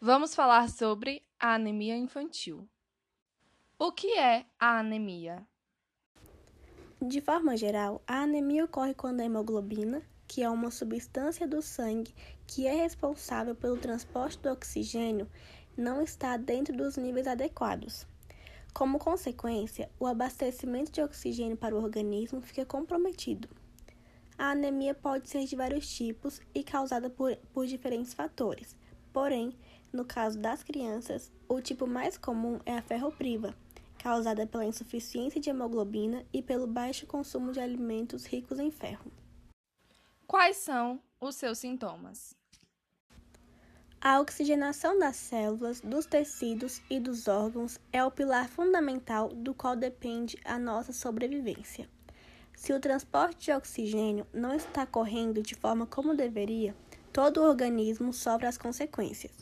Vamos falar sobre a anemia infantil. O que é a anemia? De forma geral, a anemia ocorre quando a hemoglobina, que é uma substância do sangue que é responsável pelo transporte do oxigênio, não está dentro dos níveis adequados. Como consequência, o abastecimento de oxigênio para o organismo fica comprometido. A anemia pode ser de vários tipos e causada por, por diferentes fatores, porém, no caso das crianças, o tipo mais comum é a ferropriva, causada pela insuficiência de hemoglobina e pelo baixo consumo de alimentos ricos em ferro. Quais são os seus sintomas? A oxigenação das células, dos tecidos e dos órgãos é o pilar fundamental do qual depende a nossa sobrevivência. Se o transporte de oxigênio não está correndo de forma como deveria, todo o organismo sofre as consequências.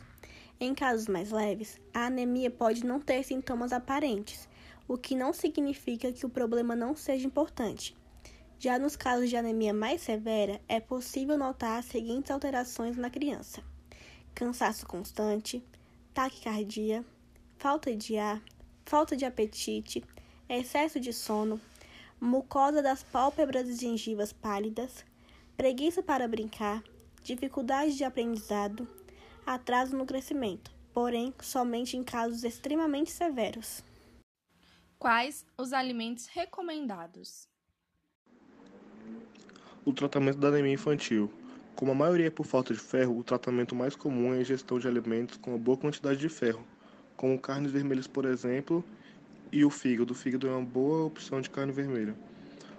Em casos mais leves, a anemia pode não ter sintomas aparentes, o que não significa que o problema não seja importante. Já nos casos de anemia mais severa, é possível notar as seguintes alterações na criança: cansaço constante, taquicardia, falta de ar, falta de apetite, excesso de sono, mucosa das pálpebras e gengivas pálidas, preguiça para brincar, dificuldade de aprendizado, atraso no crescimento, porém somente em casos extremamente severos. Quais os alimentos recomendados? O tratamento da anemia infantil. Como a maioria é por falta de ferro, o tratamento mais comum é a ingestão de alimentos com uma boa quantidade de ferro, como carnes vermelhas, por exemplo, e o fígado. O fígado é uma boa opção de carne vermelha.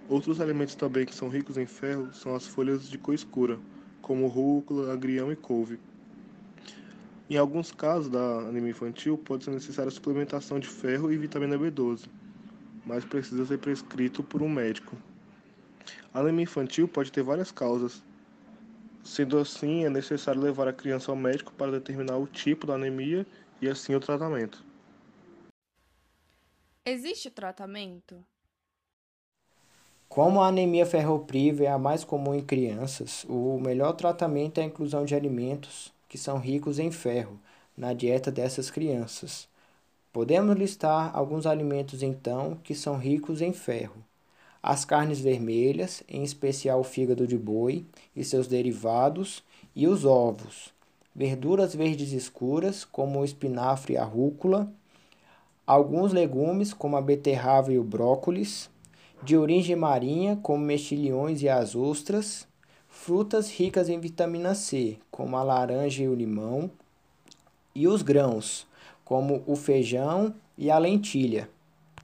Outros alimentos também que são ricos em ferro são as folhas de cor escura, como rúcula, agrião e couve. Em alguns casos da anemia infantil, pode ser necessária a suplementação de ferro e vitamina B12, mas precisa ser prescrito por um médico. A anemia infantil pode ter várias causas. Sendo assim, é necessário levar a criança ao médico para determinar o tipo da anemia e assim o tratamento. Existe tratamento? Como a anemia ferropriva é a mais comum em crianças, o melhor tratamento é a inclusão de alimentos que são ricos em ferro na dieta dessas crianças. Podemos listar alguns alimentos então que são ricos em ferro. As carnes vermelhas, em especial o fígado de boi e seus derivados, e os ovos. Verduras verdes escuras, como o espinafre e a rúcula. Alguns legumes, como a beterraba e o brócolis. De origem marinha, como mexilhões e as ostras frutas ricas em vitamina C, como a laranja e o limão, e os grãos, como o feijão e a lentilha.